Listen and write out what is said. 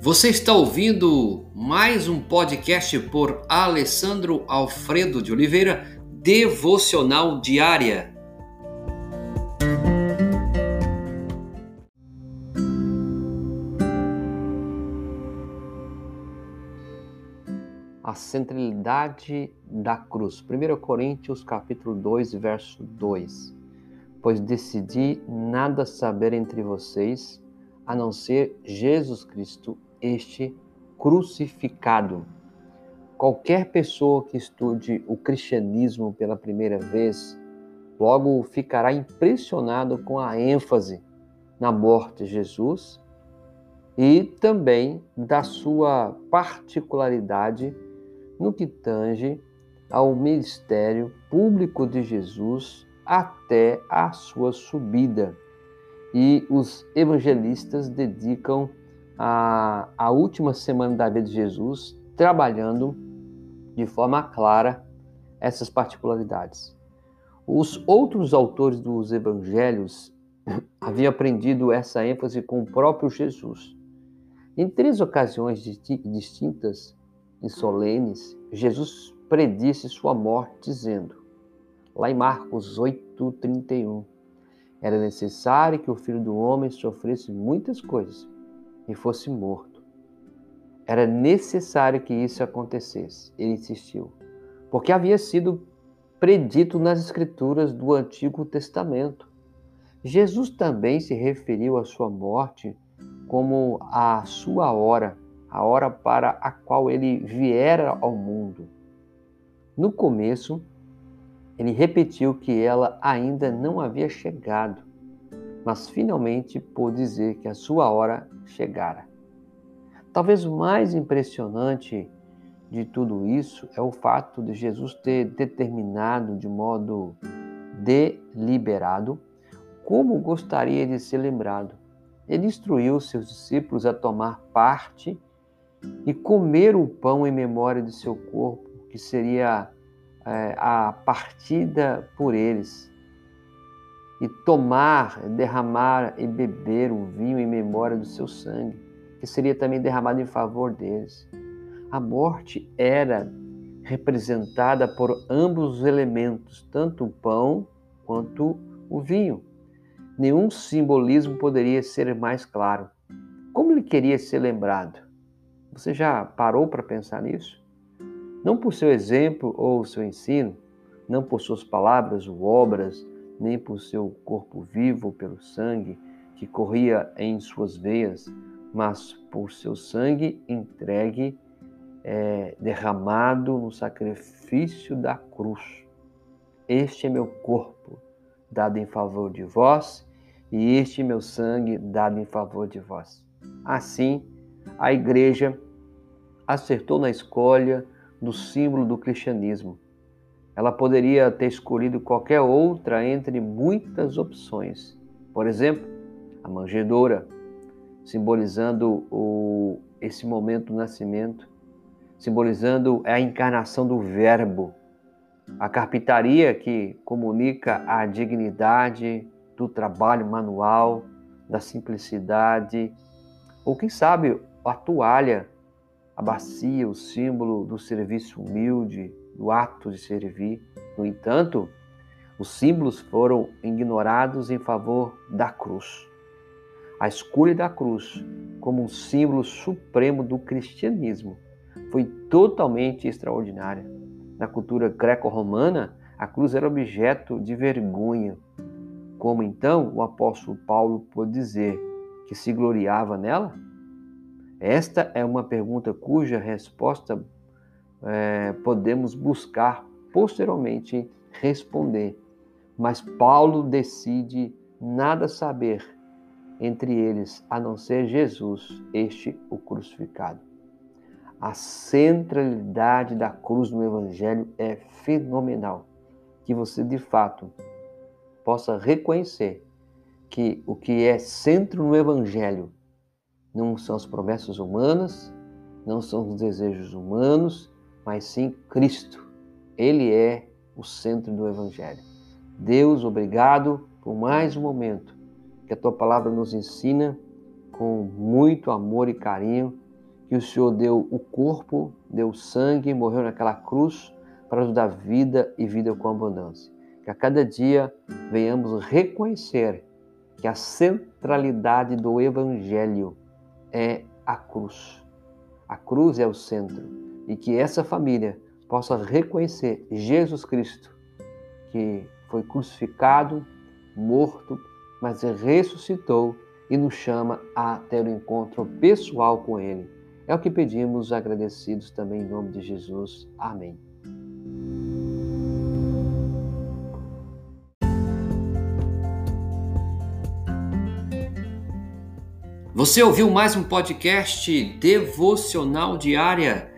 Você está ouvindo mais um podcast por Alessandro Alfredo de Oliveira, Devocional Diária. A centralidade da cruz. 1 Coríntios capítulo 2, verso 2. Pois decidi nada saber entre vocês, a não ser Jesus Cristo este crucificado. Qualquer pessoa que estude o cristianismo pela primeira vez, logo ficará impressionado com a ênfase na morte de Jesus e também da sua particularidade no que tange ao ministério público de Jesus até a sua subida. E os evangelistas dedicam a, a última semana da vida de Jesus trabalhando de forma clara essas particularidades. Os outros autores dos evangelhos haviam aprendido essa ênfase com o próprio Jesus. Em três ocasiões distintas e solenes, Jesus predisse sua morte, dizendo, lá em Marcos 8,31, era necessário que o filho do homem sofresse muitas coisas e fosse morto. Era necessário que isso acontecesse. Ele insistiu, porque havia sido predito nas Escrituras do Antigo Testamento. Jesus também se referiu à sua morte como a sua hora, a hora para a qual ele viera ao mundo. No começo, ele repetiu que ela ainda não havia chegado, mas finalmente pôde dizer que a sua hora chegara. Talvez o mais impressionante de tudo isso é o fato de Jesus ter determinado de modo deliberado como gostaria de ser lembrado. Ele instruiu seus discípulos a tomar parte e comer o pão em memória de seu corpo, que seria é, a partida por eles e tomar, derramar e beber o vinho em memória do seu sangue, que seria também derramado em favor deles. A morte era representada por ambos os elementos, tanto o pão quanto o vinho. Nenhum simbolismo poderia ser mais claro. Como ele queria ser lembrado? Você já parou para pensar nisso? Não por seu exemplo ou seu ensino, não por suas palavras ou obras, nem por seu corpo vivo, pelo sangue que corria em suas veias, mas por seu sangue entregue, é, derramado no sacrifício da cruz. Este é meu corpo, dado em favor de vós, e este é meu sangue, dado em favor de vós. Assim, a igreja acertou na escolha do símbolo do cristianismo ela poderia ter escolhido qualquer outra entre muitas opções. Por exemplo, a manjedoura, simbolizando o, esse momento do nascimento, simbolizando a encarnação do Verbo. A carpintaria, que comunica a dignidade do trabalho manual, da simplicidade, ou quem sabe a toalha, a bacia, o símbolo do serviço humilde, do ato de servir. No entanto, os símbolos foram ignorados em favor da cruz. A escolha da cruz como um símbolo supremo do cristianismo foi totalmente extraordinária. Na cultura greco-romana, a cruz era objeto de vergonha. Como então o apóstolo Paulo pôde dizer que se gloriava nela? Esta é uma pergunta cuja resposta é, podemos buscar posteriormente responder. Mas Paulo decide nada saber entre eles a não ser Jesus, este o crucificado. A centralidade da cruz no Evangelho é fenomenal. Que você de fato possa reconhecer que o que é centro no Evangelho não são as promessas humanas, não são os desejos humanos, mas sim Cristo. Ele é o centro do Evangelho. Deus, obrigado por mais um momento que a tua palavra nos ensina com muito amor e carinho que o Senhor deu o corpo, deu sangue, morreu naquela cruz para nos dar vida e vida com abundância. Que a cada dia venhamos reconhecer que a centralidade do Evangelho é a cruz. A cruz é o centro e que essa família possa reconhecer Jesus Cristo, que foi crucificado, morto, mas ressuscitou e nos chama a ter um encontro pessoal com Ele. É o que pedimos, agradecidos também em nome de Jesus. Amém. Você ouviu mais um podcast devocional diária?